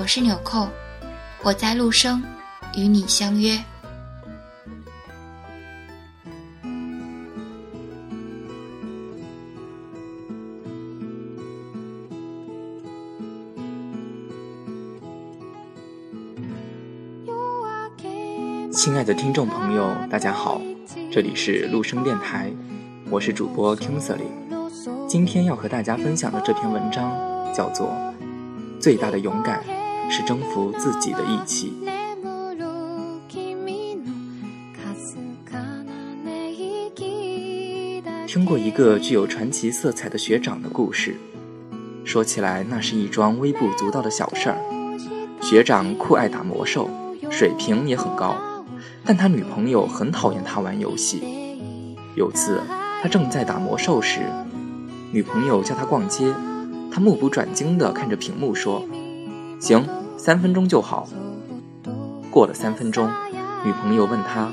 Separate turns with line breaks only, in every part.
我是纽扣，我在陆生，与你相约。
亲爱的听众朋友，大家好，这里是陆生电台，我是主播 Kingsley。今天要和大家分享的这篇文章叫做《最大的勇敢》。是征服自己的义气。听过一个具有传奇色彩的学长的故事，说起来那是一桩微不足道的小事儿。学长酷爱打魔兽，水平也很高，但他女朋友很讨厌他玩游戏。有次他正在打魔兽时，女朋友叫他逛街，他目不转睛地看着屏幕说：“行。”三分钟就好。过了三分钟，女朋友问他：“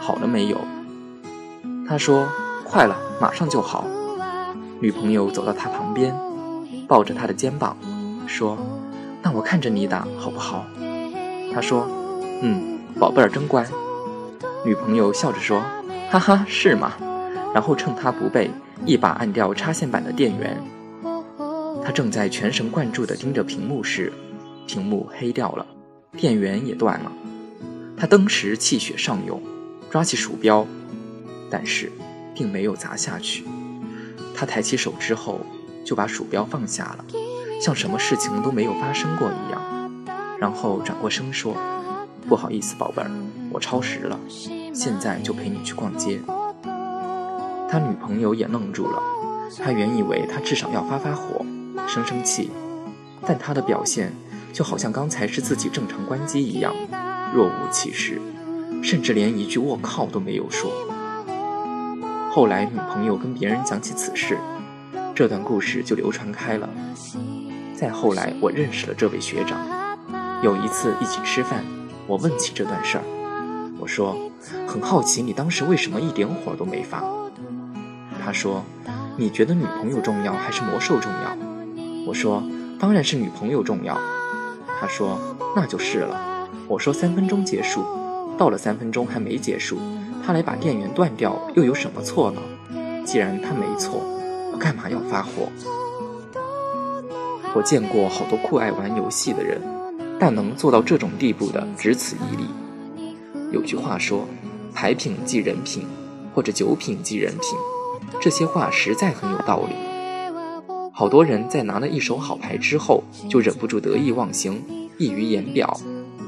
好了没有？”他说：“快了，马上就好。”女朋友走到他旁边，抱着他的肩膀，说：“那我看着你打好不好？”他说：“嗯，宝贝儿真乖。”女朋友笑着说：“哈哈，是吗？”然后趁他不备，一把按掉插线板的电源。他正在全神贯注地盯着屏幕时。屏幕黑掉了，电源也断了，他当时气血上涌，抓起鼠标，但是并没有砸下去。他抬起手之后，就把鼠标放下了，像什么事情都没有发生过一样。然后转过身说：“不好意思，宝贝儿，我超时了，现在就陪你去逛街。”他女朋友也愣住了，他原以为他至少要发发火，生生气，但他的表现。就好像刚才是自己正常关机一样，若无其事，甚至连一句“我靠”都没有说。后来女朋友跟别人讲起此事，这段故事就流传开了。再后来，我认识了这位学长。有一次一起吃饭，我问起这段事儿，我说：“很好奇你当时为什么一点火都没发。”他说：“你觉得女朋友重要还是魔兽重要？”我说：“当然是女朋友重要。”他说：“那就是了。”我说：“三分钟结束，到了三分钟还没结束，他来把电源断掉，又有什么错呢？既然他没错，我干嘛要发火？”我见过好多酷爱玩游戏的人，但能做到这种地步的只此一例。有句话说：“牌品即人品，或者酒品即人品。”这些话实在很有道理。好多人在拿了一手好牌之后，就忍不住得意忘形、溢于言表；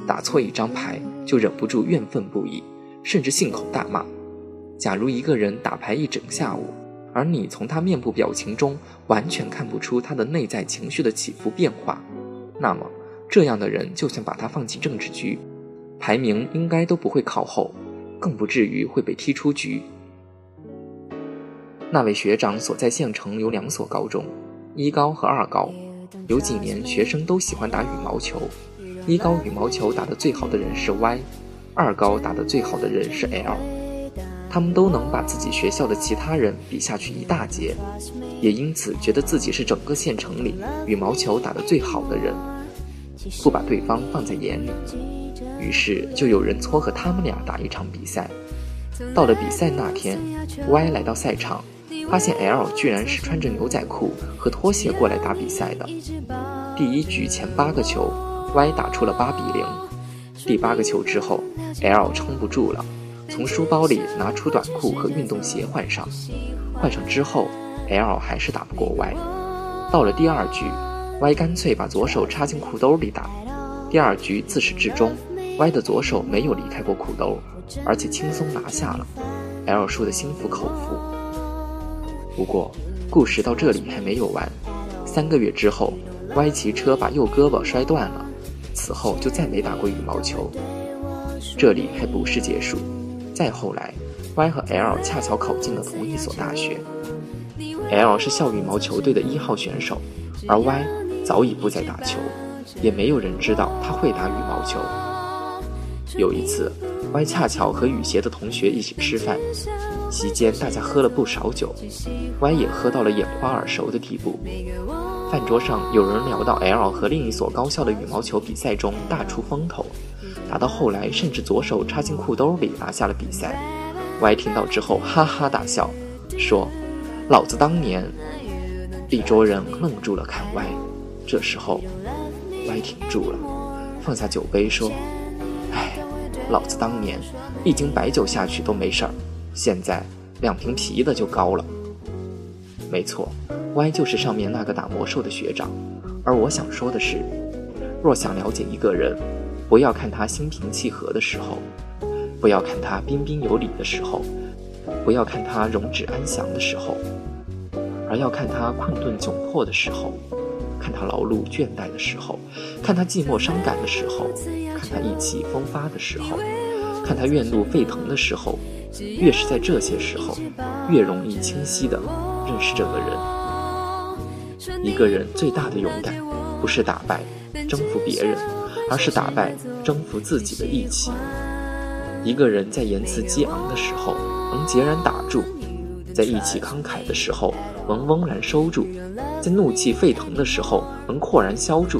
打错一张牌就忍不住怨愤不已，甚至信口大骂。假如一个人打牌一整下午，而你从他面部表情中完全看不出他的内在情绪的起伏变化，那么这样的人就算把他放进政治局，排名应该都不会靠后，更不至于会被踢出局。那位学长所在县城有两所高中。一高和二高，有几年学生都喜欢打羽毛球。一高羽毛球打得最好的人是 Y，二高打得最好的人是 L。他们都能把自己学校的其他人比下去一大截，也因此觉得自己是整个县城里羽毛球打得最好的人，不把对方放在眼里。于是就有人撮合他们俩打一场比赛。到了比赛那天，Y 来到赛场。发现 L 居然是穿着牛仔裤和拖鞋过来打比赛的。第一局前八个球，Y 打出了八比零，第八个球之后，L 撑不住了，从书包里拿出短裤和运动鞋换上。换上之后，L 还是打不过 Y。到了第二局，Y 干脆把左手插进裤兜里打。第二局自始至终，Y 的左手没有离开过裤兜，而且轻松拿下了。L 输得心服口服。不过，故事到这里还没有完。三个月之后，Y 骑车把右胳膊摔断了，此后就再没打过羽毛球。这里还不是结束，再后来，Y 和 L 恰巧考进了同一所大学。L 是校羽毛球队的一号选手，而 Y 早已不再打球，也没有人知道他会打羽毛球。有一次，Y 恰巧和羽协的同学一起吃饭，席间大家喝了不少酒，Y 也喝到了眼花耳熟的地步。饭桌上有人聊到 L 和另一所高校的羽毛球比赛中大出风头，打到后来甚至左手插进裤兜里拿下了比赛。Y 听到之后哈哈大笑，说：“老子当年……”一桌人愣住了看 Y，这时候 Y 停住了，放下酒杯说。老子当年一斤白酒下去都没事儿，现在两瓶啤的就高了。没错，Y 就是上面那个打魔兽的学长。而我想说的是，若想了解一个人，不要看他心平气和的时候，不要看他彬彬有礼的时候，不要看他容止安详的时候，而要看他困顿窘迫的时候。看他劳碌倦怠的时候，看他寂寞伤感的时候，看他意气风发的时候，看他怨怒沸腾的时候，越是在这些时候，越容易清晰地认识这个人。一个人最大的勇敢，不是打败、征服别人，而是打败、征服自己的义气。一个人在言辞激昂的时候，能截然打住。在一气慷慨的时候，能翁然收住；在怒气沸腾的时候，能阔然消住。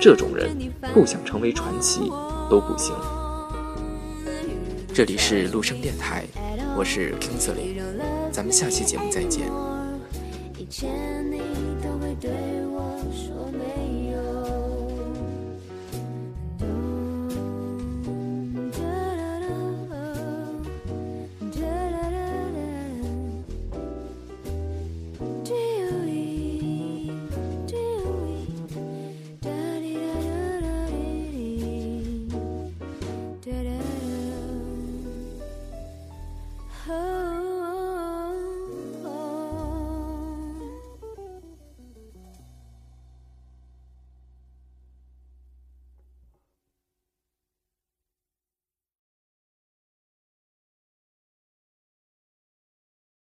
这种人，不想成为传奇都不行。这里是陆生电台，我是 Kingsley，咱们下期节目再见。以前你都会对我说没